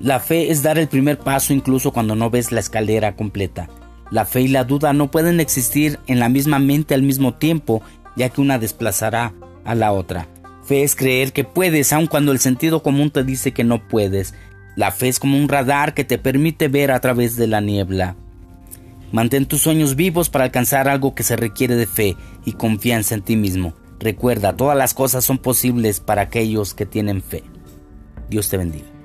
La fe es dar el primer paso incluso cuando no ves la escalera completa. La fe y la duda no pueden existir en la misma mente al mismo tiempo, ya que una desplazará a la otra. Fe es creer que puedes, aun cuando el sentido común te dice que no puedes. La fe es como un radar que te permite ver a través de la niebla. Mantén tus sueños vivos para alcanzar algo que se requiere de fe y confianza en ti mismo. Recuerda, todas las cosas son posibles para aquellos que tienen fe. Dios te bendiga.